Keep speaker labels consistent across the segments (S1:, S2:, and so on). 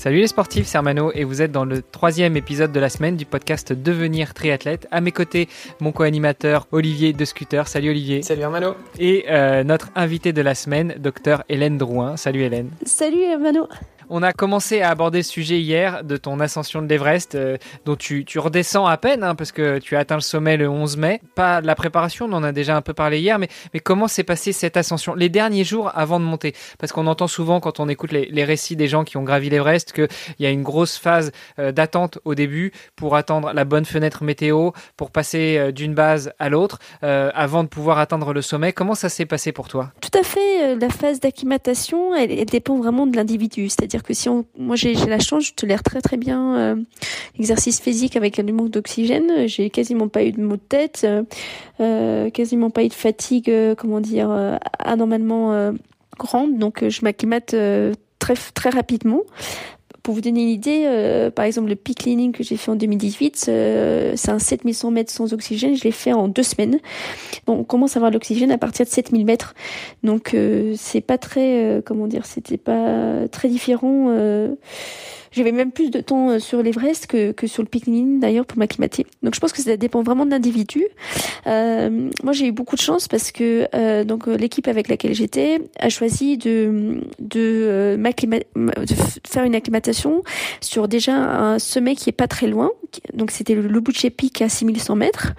S1: Salut les sportifs, c'est Armano et vous êtes dans le troisième épisode de la semaine du podcast Devenir triathlète. À mes côtés, mon co-animateur Olivier de Scooter. Salut Olivier.
S2: Salut Armano.
S1: Et euh, notre invité de la semaine, docteur Hélène Drouin. Salut Hélène.
S3: Salut Armano.
S1: On a commencé à aborder ce sujet hier de ton ascension de l'Everest, euh, dont tu, redescends à peine, hein, parce que tu as atteint le sommet le 11 mai. Pas la préparation, on en a déjà un peu parlé hier, mais, comment s'est passée cette ascension Les derniers jours avant de monter? Parce qu'on entend souvent quand on écoute les, récits des gens qui ont gravi l'Everest qu'il y a une grosse phase euh, d'attente au début pour attendre la bonne fenêtre météo, pour passer euh, d'une base à l'autre, avant de pouvoir atteindre le sommet. Comment ça s'est passé pour toi?
S3: Tout à fait. La phase d'acclimatation, elle dépend vraiment de l'individu. C'est-à-dire que si on, moi j'ai la chance, je tolère très très bien euh, l'exercice physique avec un manque d'oxygène. J'ai quasiment pas eu de maux de tête, euh, quasiment pas eu de fatigue, euh, comment dire, euh, anormalement grande. Donc je m'acclimate très très rapidement. Pour vous donner une idée, euh, par exemple, le peak cleaning que j'ai fait en 2018, euh, c'est un 7100 mètres sans oxygène. Je l'ai fait en deux semaines. Bon, on commence à avoir l'oxygène à partir de 7000 mètres. Donc, euh, c'est pas très, comment dire, c'était pas très différent. J'avais même plus de temps sur l'Everest que, que sur le cleaning d'ailleurs pour m'acclimater. Donc, je pense que ça dépend vraiment de l'individu. moi, j'ai eu beaucoup de chance parce que donc l'équipe avec laquelle j'étais a choisi de de, de faire une acclimatation sur déjà un sommet qui est pas très loin. Donc c'était le Lobuche Peak à 6100 mètres.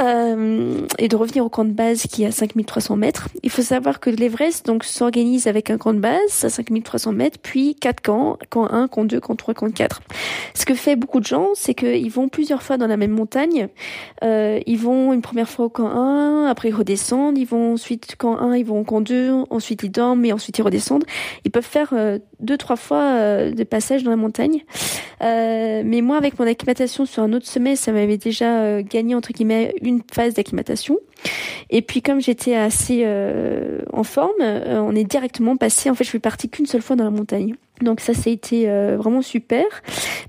S3: Euh, et de revenir au camp de base qui est à 5300 mètres. Il faut savoir que l'Everest donc s'organise avec un camp de base à 5300 mètres, puis quatre camps, camp 1, camp 2, camp 3, camp 4. Ce que fait beaucoup de gens, c'est qu'ils vont plusieurs fois dans la même montagne. Euh, ils vont une première fois au camp 1, après ils redescendent, ils vont ensuite camp 1, ils vont au camp 2, ensuite ils dorment et ensuite ils redescendent. Ils peuvent faire euh, deux, trois fois euh, de passage dans la montagne. Mais moi, avec mon acclimatation sur un autre sommet, ça m'avait déjà gagné entre guillemets une phase d'acclimatation. Et puis comme j'étais assez euh, en forme, euh, on est directement passé. En fait, je suis partie qu'une seule fois dans la montagne. Donc ça, ça a été euh, vraiment super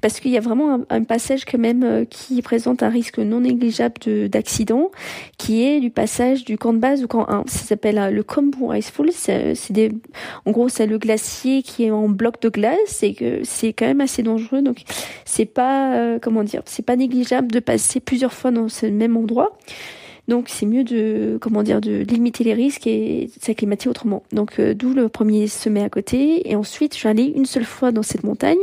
S3: parce qu'il y a vraiment un, passage quand même euh, qui présente un risque non négligeable d'accident, qui est du passage du camp de base au camp 1. Ça s'appelle euh, le Kombu Icefall. C'est des, en gros, c'est le glacier qui est en bloc de glace et que c'est quand même assez dangereux. Donc c'est pas, comment dire, c'est pas négligeable de passer plusieurs fois dans ce même endroit. Donc c'est mieux de comment dire de limiter les risques et de s'acclimater autrement. Donc euh, d'où le premier sommet à côté et ensuite je suis allée une seule fois dans cette montagne.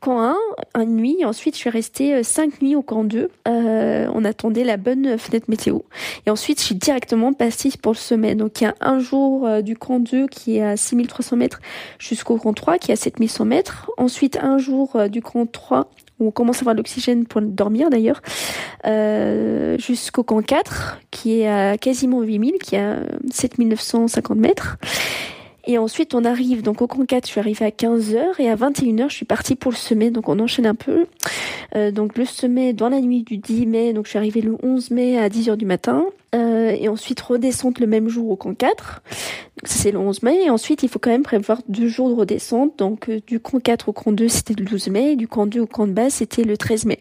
S3: Camp 1, une nuit, et ensuite je suis restée euh, cinq nuits au camp 2. Euh, on attendait la bonne fenêtre météo. Et ensuite je suis directement passée pour le sommet. Donc il y a un jour euh, du camp 2 qui est à 6300 mètres jusqu'au camp 3 qui est à 7100 mètres. Ensuite un jour euh, du camp 3 où on commence à avoir l'oxygène pour dormir d'ailleurs, euh, jusqu'au camp 4, qui est à quasiment 8000, qui est à 7950 mètres. Et ensuite, on arrive donc au camp 4, je suis arrivée à 15h et à 21h, je suis partie pour le sommet. Donc on enchaîne un peu. Euh, donc le sommet dans la nuit du 10 mai, donc je suis arrivée le 11 mai à 10h du matin. Euh, et ensuite redescendre le même jour au camp 4. Donc ça c'est le 11 mai. Et ensuite il faut quand même prévoir deux jours de redescente. Donc euh, du camp 4 au camp 2 c'était le 12 mai. Et du camp 2 au camp de base c'était le 13 mai.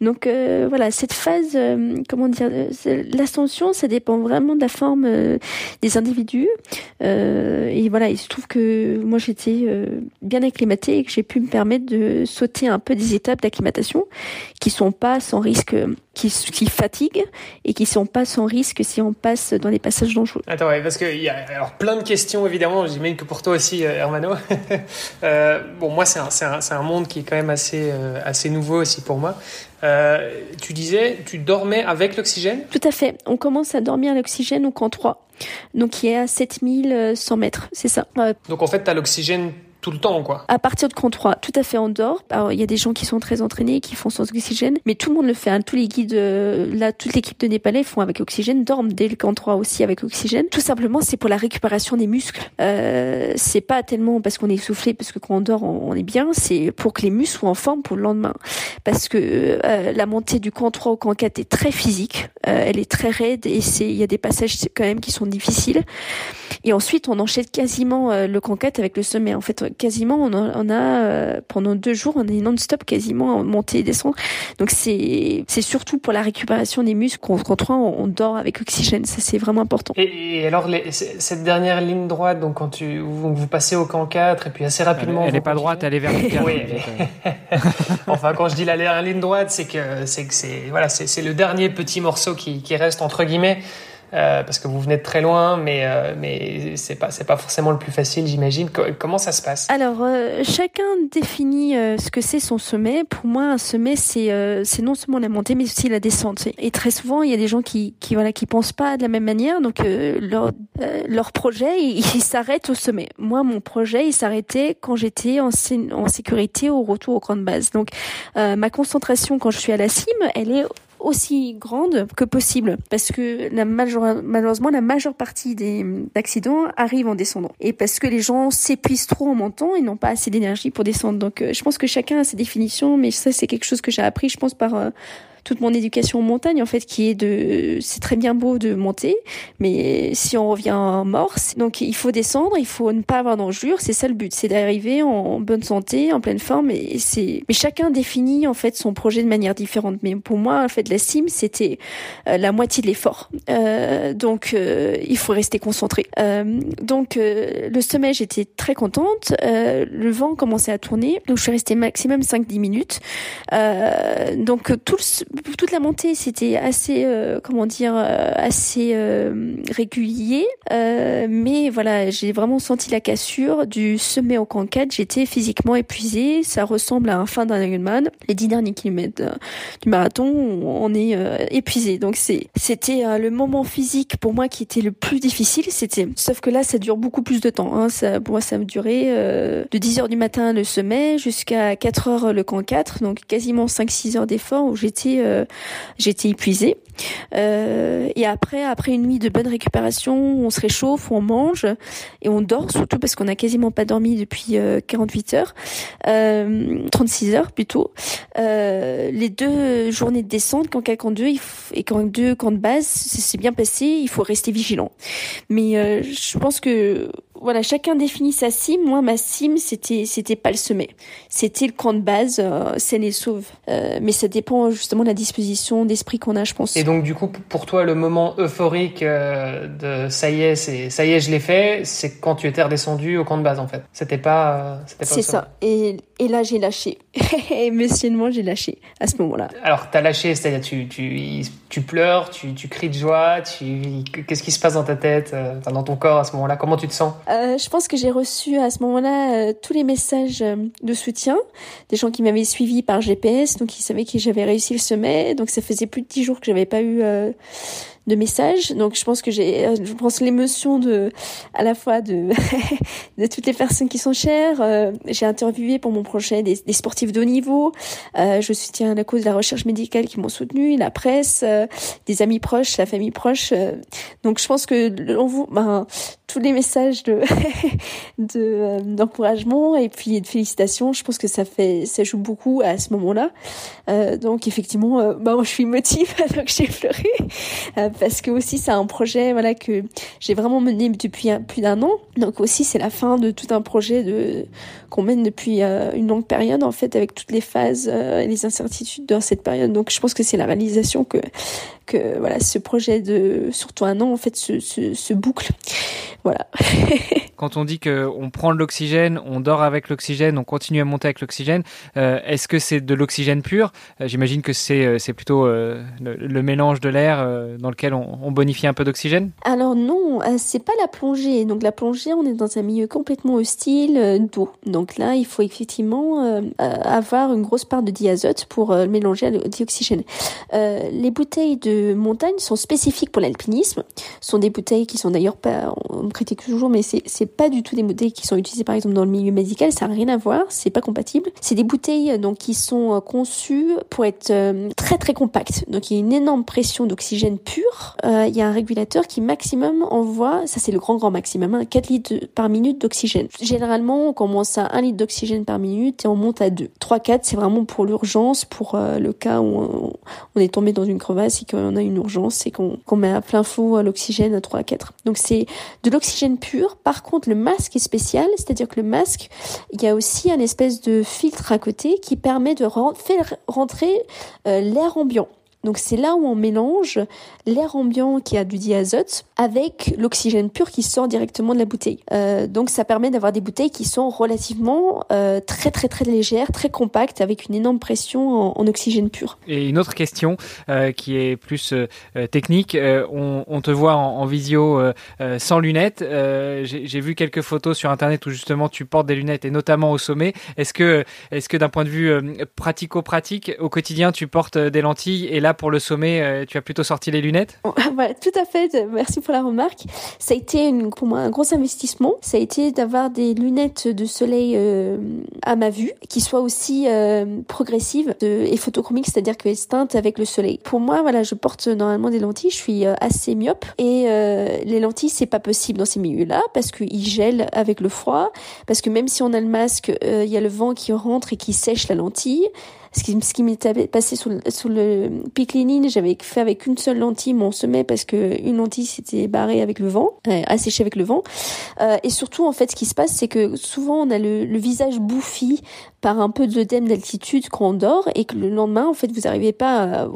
S3: Donc euh, voilà, cette phase, euh, comment dire, l'ascension ça dépend vraiment de la forme des individus. et voilà, il se trouve que moi j'étais bien acclimatée et que j'ai pu me permettre de sauter un peu des étapes d'acclimatation qui sont pas sans risque qui, qui fatiguent et qui sont pas sans risque si on passe dans les passages dangereux.
S2: Attends, ouais, parce qu'il y a alors plein de questions évidemment, j'imagine que pour toi aussi, euh, Hermano. euh, bon, moi, c'est un, un, un, monde qui est quand même assez, euh, assez nouveau aussi pour moi. Euh, tu disais, tu dormais avec l'oxygène?
S3: Tout à fait. On commence à dormir à l'oxygène au camp 3, donc qui est à 7100 mètres, c'est ça?
S2: Donc en fait, tu as l'oxygène tout le temps, quoi.
S3: À partir de camp 3, tout à fait, dort. Alors, il y a des gens qui sont très entraînés, qui font sans oxygène, mais tout le monde le fait. Hein. Tous les guides, euh, là, toute l'équipe de Népalais font avec oxygène, dorment dès le camp 3 aussi avec oxygène. Tout simplement, c'est pour la récupération des muscles. Euh, c'est pas tellement parce qu'on est essoufflé, parce que quand on dort, on, est bien. C'est pour que les muscles soient en forme pour le lendemain. Parce que euh, la montée du camp 3 au camp 4 est très physique. Euh, elle est très raide et il y a des passages quand même qui sont difficiles. Et ensuite, on enchaîne quasiment euh, le camp 4 avec le sommet. En fait, quasiment, on a, on a euh, pendant deux jours, on est non-stop quasiment monter et descendre. Donc c'est c'est surtout pour la récupération des muscles qu'on on, on dort avec oxygène. Ça c'est vraiment important.
S2: Et, et alors les, cette dernière ligne droite, donc quand tu vous, vous, passez au camp 4 et puis assez rapidement.
S1: Elle n'est pas droite, elle est verticale. oui.
S2: enfin, quand je dis la ligne droite, c'est que c'est que c'est voilà, c'est le dernier petit morceau qui, qui reste entre guillemets. Euh, parce que vous venez de très loin, mais euh, mais c'est pas pas forcément le plus facile, j'imagine. comment ça se passe?
S3: Alors euh, chacun définit ce que c'est son sommet. Pour moi, un sommet c'est non seulement la montée, mais aussi la descente. Et très souvent, il y a des gens qui qui voilà qui pensent pas de la même manière, donc leur leur projet il, il s'arrête au sommet. Moi, mon projet il s'arrêtait quand j'étais en, en sécurité au retour au camp de base. Donc ma concentration quand je suis à la cime, elle est aussi grande que possible parce que la malheureusement la majeure partie des accidents arrivent en descendant. Et parce que les gens s'épuisent trop en montant et n'ont pas assez d'énergie pour descendre. Donc euh, je pense que chacun a ses définitions mais ça c'est quelque chose que j'ai appris je pense par euh, toute mon éducation en montagne en fait qui est de c'est très bien beau de monter mais si on revient en morse donc il faut descendre il faut ne pas avoir d'enjure c'est ça le but c'est d'arriver en bonne santé en pleine forme et c'est mais chacun définit en fait son projet de manière différente. Mais pour moi en fait la cime c'était euh, la moitié de l'effort. Euh, donc euh, il faut rester concentré. Euh, donc euh, le sommet j'étais très contente. Le vent commençait à tourner. Donc je suis restée maximum 5-10 minutes. Donc tout le toute la montée, c'était assez, euh, comment dire, euh, assez euh, régulier. mais voilà, j'ai vraiment senti la cassure du sommet au 4. J'étais physiquement épuisée. Ça ressemble à un fin d'un Ironman. Les dix derniers kilomètres du marathon, on est épuisé. Donc c'est, c'était le moment physique pour moi qui était le plus difficile. C'était, sauf que là, ça dure beaucoup plus de temps. Hein. Ça, pour moi, ça me durait de 10 heures du matin le sommet jusqu'à 4 heures le camp 4. Donc quasiment 5-6 heures d'effort où j'étais euh, j'étais épuisée. Euh, et après, après une nuit de bonne récupération, on se réchauffe, on mange et on dort surtout parce qu'on n'a quasiment pas dormi depuis 48 euh, heures, 36 heures plutôt. les deux journées de descente, quand camp 2 et quand deux camps de base, c'est bien passé. Il faut rester vigilant. Mais je pense que voilà, chacun définit sa cime. Moi, ma cime, c'était c'était pas le sommet, c'était le camp de base, euh, c'est les sauve. Euh, mais ça dépend justement de la disposition d'esprit qu'on a, je pense.
S2: Et donc, du coup, pour toi, le moment euphorique euh, de ça y est, c'est ça y est, je l'ai fait, c'est quand tu étais redescendu au camp de base, en fait. C'était pas, euh, c'était pas.
S3: C'est ça. Et et là, j'ai lâché. Émotionnellement, j'ai lâché à ce moment-là.
S2: Alors, t'as lâché, c'est-à-dire tu tu tu pleures, tu tu cries de joie, tu qu'est-ce qui se passe dans ta tête, dans ton corps à ce moment-là? Comment tu te sens?
S3: Euh, je pense que j'ai reçu à ce moment-là euh, tous les messages euh, de soutien des gens qui m'avaient suivi par GPS, donc ils savaient que j'avais réussi le sommet. Donc ça faisait plus de dix jours que j'avais pas eu de messages. Donc je pense que j'ai, je pense l'émotion de, à la fois de, de toutes les personnes qui sont chères. Euh, j'ai interviewé pour mon projet des, des sportifs de haut niveau. Euh, je soutiens la cause de la recherche médicale qui m'ont soutenu, la presse, euh, des amis proches, la famille proche. donc je pense que on vous, ben, tous les messages de, de d'encouragement et puis de félicitations, je pense que ça fait, ça joue beaucoup à ce moment-là. donc effectivement, ben, je suis motive donc j'ai pleuré parce que aussi c'est un projet voilà que j'ai vraiment mené depuis plus d'un an. Donc aussi c'est la fin de tout un projet de qu'on mène depuis euh, une longue période en fait avec toutes les phases euh, et les incertitudes dans cette période. Donc je pense que c'est la réalisation que que voilà ce projet de surtout un an en fait se, se, se boucle. Voilà.
S1: Quand on dit que on prend de l'oxygène, on dort avec l'oxygène, on continue à monter avec l'oxygène, euh, est-ce que c'est de l'oxygène pur? J'imagine que c'est c'est plutôt le, mélange de l'air dans lequel on, on, bonifie un peu d'oxygène?
S3: Alors non, c'est pas la plongée. Donc la plongée, on est dans un milieu complètement hostile d'eau. Donc là, il faut effectivement euh, avoir une grosse part de diazote pour euh, mélanger le dioxygène. Euh, les bouteilles de montagne sont spécifiques pour l'alpinisme. Ce sont des bouteilles qui sont d'ailleurs pas, on critique toujours, mais c'est pas du tout des bouteilles qui sont utilisées par exemple dans le milieu médical, ça n'a rien à voir, c'est pas compatible. C'est des bouteilles donc qui sont conçues pour être très très compactes. Donc il y a une énorme pression d'oxygène pur. il y a un régulateur qui maximum envoie, ça c'est le grand grand maximum, 4 hein, litres par minute d'oxygène. Généralement, on commence à 1 litre d'oxygène par minute et on monte à 2. 3-4, c'est vraiment pour l'urgence, pour euh, le cas où on, est tombé dans une crevasse et qu'on a une urgence et qu'on met à plein fond l'oxygène à 3 4. Donc c'est de l'oxygène pur. Par contre, le masque est spécial, c'est-à-dire que le masque, il y a aussi un espèce de filtre à côté qui permet de faire rentrer euh, l'air ambiant. Donc c'est là où on mélange l'air ambiant qui a du diazote avec l'oxygène pur qui sort directement de la bouteille. Euh, donc ça permet d'avoir des bouteilles qui sont relativement euh, très très très légères, très compactes, avec une énorme pression en, oxygène pur.
S1: Et une autre question euh, qui est plus technique, on, te voit en, visio sans lunettes. J'ai vu quelques photos sur internet où justement tu portes des lunettes et notamment au sommet. Est-ce que, est-ce que d'un point de vue pratico-pratique, au quotidien tu portes des lentilles et là pour le sommet tu as plutôt sorti les lunettes?
S3: Voilà, tout à fait. Merci pour la remarque. Ça a été pour moi un gros investissement. Ça a été d'avoir des lunettes de soleil euh, à ma vue qui soient aussi euh, progressives et photochromiques, c'est-à-dire qu'elles se teintent avec le soleil. Pour moi, voilà, je porte normalement des lentilles. Je suis euh, assez myope et les lentilles, c'est pas possible dans ces milieux-là parce qu'ils gèlent avec le froid, parce que même si on a le masque, il y a le vent qui rentre et qui sèche la lentille. Ce qui, ce m'était passé sous le, sous le j'avais fait avec une seule lentille mon sommet parce que une lentille s'était barrée avec le vent, euh, asséchée avec le vent. Euh, et surtout, en fait, ce qui se passe, c'est que souvent on a le, visage bouffi par un peu d'œdème d'altitude quand on dort et que le lendemain, en fait, vous n'arrivez pas,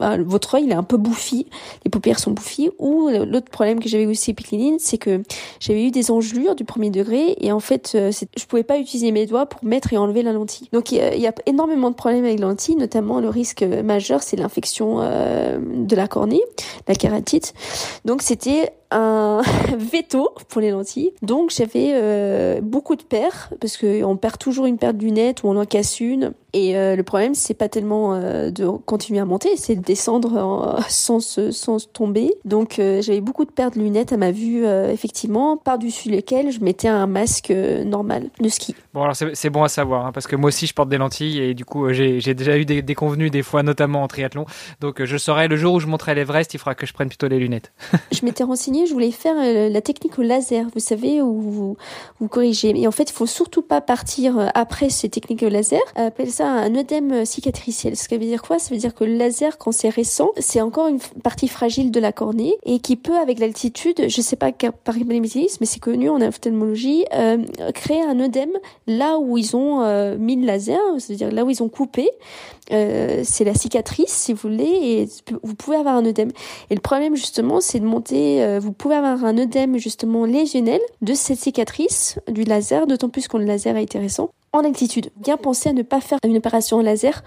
S3: à, votre œil il est un peu bouffi, les paupières sont bouffies. Ou l'autre problème que j'avais aussi avec c'est que j'avais eu des engelures du premier degré et en fait, euh, je pouvais pas utiliser mes doigts pour mettre et enlever la lentille. Donc il y, a énormément de problèmes avec la lentille, notamment le risque majeur, c'est l'infection euh, de la cornée, la kératite. Donc c'était un veto pour les lentilles. Donc j'avais euh, beaucoup de paires parce que on perd toujours une paire de lunettes ou on en casse une. Et euh, le problème, c'est pas tellement euh, de continuer à monter, c'est de descendre sans, sans tomber. Donc j'avais beaucoup de paires de lunettes à ma vue, effectivement, par-dessus lesquelles je mettais un masque normal de ski.
S1: Bon, alors c'est bon à savoir, hein, parce que moi aussi je porte des lentilles et du coup j'ai déjà eu des, des convenus des fois, notamment en triathlon. Donc je saurais le jour où je monterai l'Everest, il faudra que je prenne plutôt les lunettes.
S3: je m'étais renseigné, je voulais faire la technique au laser, vous savez, où vous, vous corrigez. Et en fait, il faut surtout pas partir après ces techniques au laser. Appelle ça un œdème cicatriciel. Ce qui veut dire quoi? Ça veut dire que le laser, quand c'est récent, c'est encore une partie fragile de la cornée et qui peut, avec l'altitude, je sais pas par quel mécanisme, mais c'est connu en ophtalmologie, euh, créer un œdème là où ils ont euh, mis le laser, c'est-à-dire là où ils ont coupé. Euh, c'est la cicatrice, si vous voulez, et vous pouvez avoir un œdème. Et le problème, justement, c'est de monter, euh, vous pouvez avoir un œdème, justement, lésionnel de cette cicatrice du laser, d'autant plus que le laser a été récent en altitude. Bien penser à ne pas faire une opération laser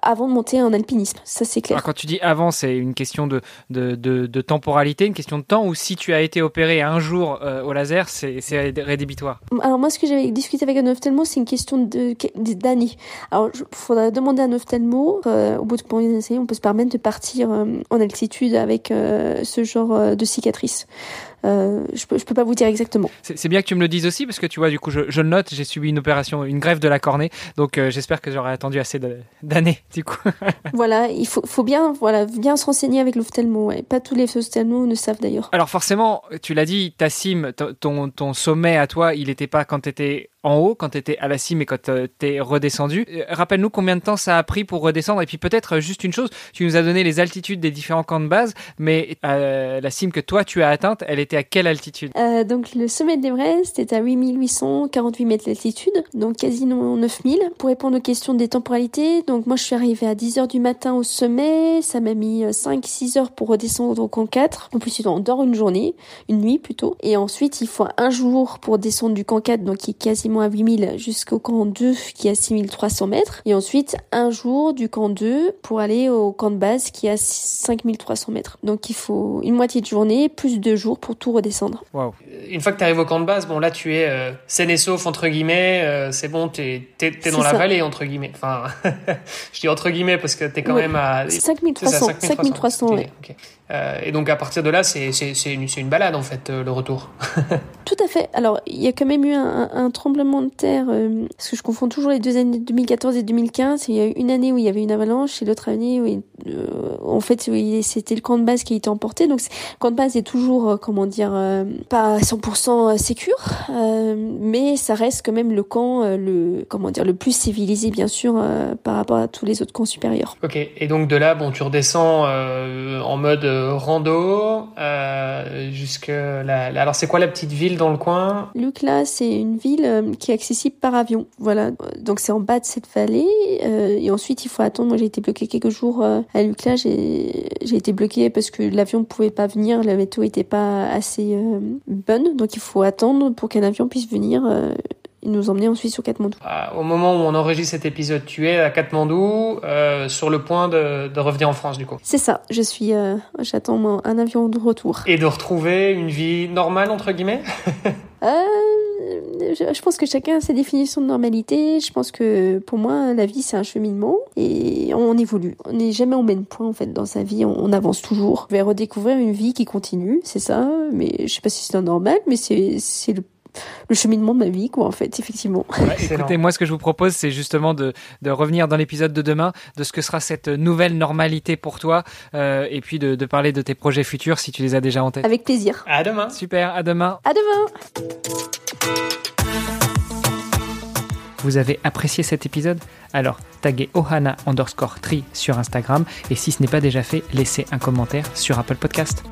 S3: avant de monter en alpinisme, ça c'est clair.
S1: quand tu dis avant, c'est une question de, de, de, temporalité, une question de temps, ou si tu as été opéré un jour euh, au laser, c'est rédhibitoire?
S3: Alors moi, ce que j'avais discuté avec un ophtalmo, c'est une question d'années. Alors il faudra demander à un ophtalmo, euh, au bout de combien d'années on peut se permettre de partir euh, en altitude avec ce genre de cicatrice. Euh, je peux, je peux pas vous dire exactement.
S1: C'est bien que tu me le dises aussi parce que tu vois, du coup, je, je le note, j'ai subi une opération, une greffe de la cornée, donc euh, j'espère que j'aurai attendu assez d'années, du coup.
S3: voilà, il faut, faut bien, voilà, bien se renseigner avec l'ophtalmo. Ouais. Pas tous les ophtalmos ne savent d'ailleurs.
S1: Alors forcément, tu l'as dit, ta cime, ton, ton sommet à toi, il n'était pas quand tu étais en haut quand tu étais à la cime et quand euh, tu es redescendu. Euh, rappelle-nous combien de temps ça a pris pour redescendre et puis peut-être euh, juste une chose, tu nous as donné les altitudes des différents camps de base, mais la cime que toi tu as atteinte, elle était à quelle altitude?
S3: Donc le sommet de l'Everest est à 8848 mètres d'altitude, donc quasiment 9000. Pour répondre aux questions des temporalités, donc moi je suis arrivée à 10h du matin au sommet, ça m'a mis 5-6 heures pour redescendre au camp 4. En plus on dort une journée, une nuit plutôt, et ensuite il faut un jour pour descendre du camp 4, donc qui est quasiment à 8000 jusqu'au camp 2 qui est à 6300 mètres. Et ensuite, un jour du camp 2 pour aller au camp de base qui est à 5300 mètres. Donc il faut une moitié de journée plus deux jours pour tout redescendre.
S1: Wow.
S2: Une fois que tu arrives au camp de base, bon là tu es euh, sain et sauf entre guillemets, euh, c'est bon, t'es es, dans la vallée entre guillemets. Enfin, je dis entre guillemets parce que t'es quand même à
S3: 5300. 5300, oui.
S2: Euh, et donc à partir de là, c'est une, une balade en fait, euh, le retour.
S3: Tout à fait. Alors il y a quand même eu un, un tremblement de terre, euh, parce que je confonds toujours les deux années 2014 et 2015. Il y a eu une année où il y avait une avalanche et l'autre année où en fait c'était le camp de base qui a été emporté. Donc le camp de base est toujours, comment dire, pas 100% sécure, mais ça reste quand même le camp, le comment dire, le plus civilisé bien sûr par rapport à tous les autres camps supérieurs.
S2: Ok. Et donc de là, bon, tu redescends en mode rando euh, jusque là. Alors c'est quoi la petite ville dans le coin?
S3: Lucla, c'est une ville euh, qui est accessible par avion. Voilà, donc c'est en bas de cette vallée euh, et ensuite il faut attendre. Moi j'ai été bloqué quelques jours euh, à Lucla. J'ai j'ai été bloqué parce que l'avion ne pouvait pas venir, la météo était pas assez bonne, donc il faut attendre pour qu'un avion puisse venir il nous emmenait ensuite sur Katmandou.
S2: Ah, au moment où on enregistre cet épisode, tu es à Katmandou, euh, sur le point de, de, revenir en France du coup.
S3: C'est ça, je suis, euh, j'attends un avion de retour.
S2: Et de retrouver une vie normale entre guillemets?
S3: euh, je, pense que chacun a sa définition de normalité. Je pense que pour moi, la vie c'est un cheminement et on évolue. On n'est jamais au même point en fait dans sa vie. On, avance toujours. Je vais redécouvrir une vie qui continue, c'est ça. Mais je sais pas si c'est normal, mais c'est c'est le le cheminement de ma vie, quoi, en fait, effectivement.
S1: écoutez, moi, ce que je vous propose, c'est justement de, de, revenir dans l'épisode de demain de ce que sera cette nouvelle normalité pour toi, euh, et puis de, de, parler de tes projets futurs si tu les as déjà en tête.
S3: Avec plaisir.
S2: À demain.
S1: Super, à demain.
S3: À demain.
S1: Vous avez apprécié cet épisode Alors, taguez ohana underscore tri sur Instagram, et si ce n'est pas déjà fait, laissez un commentaire sur Apple Podcast.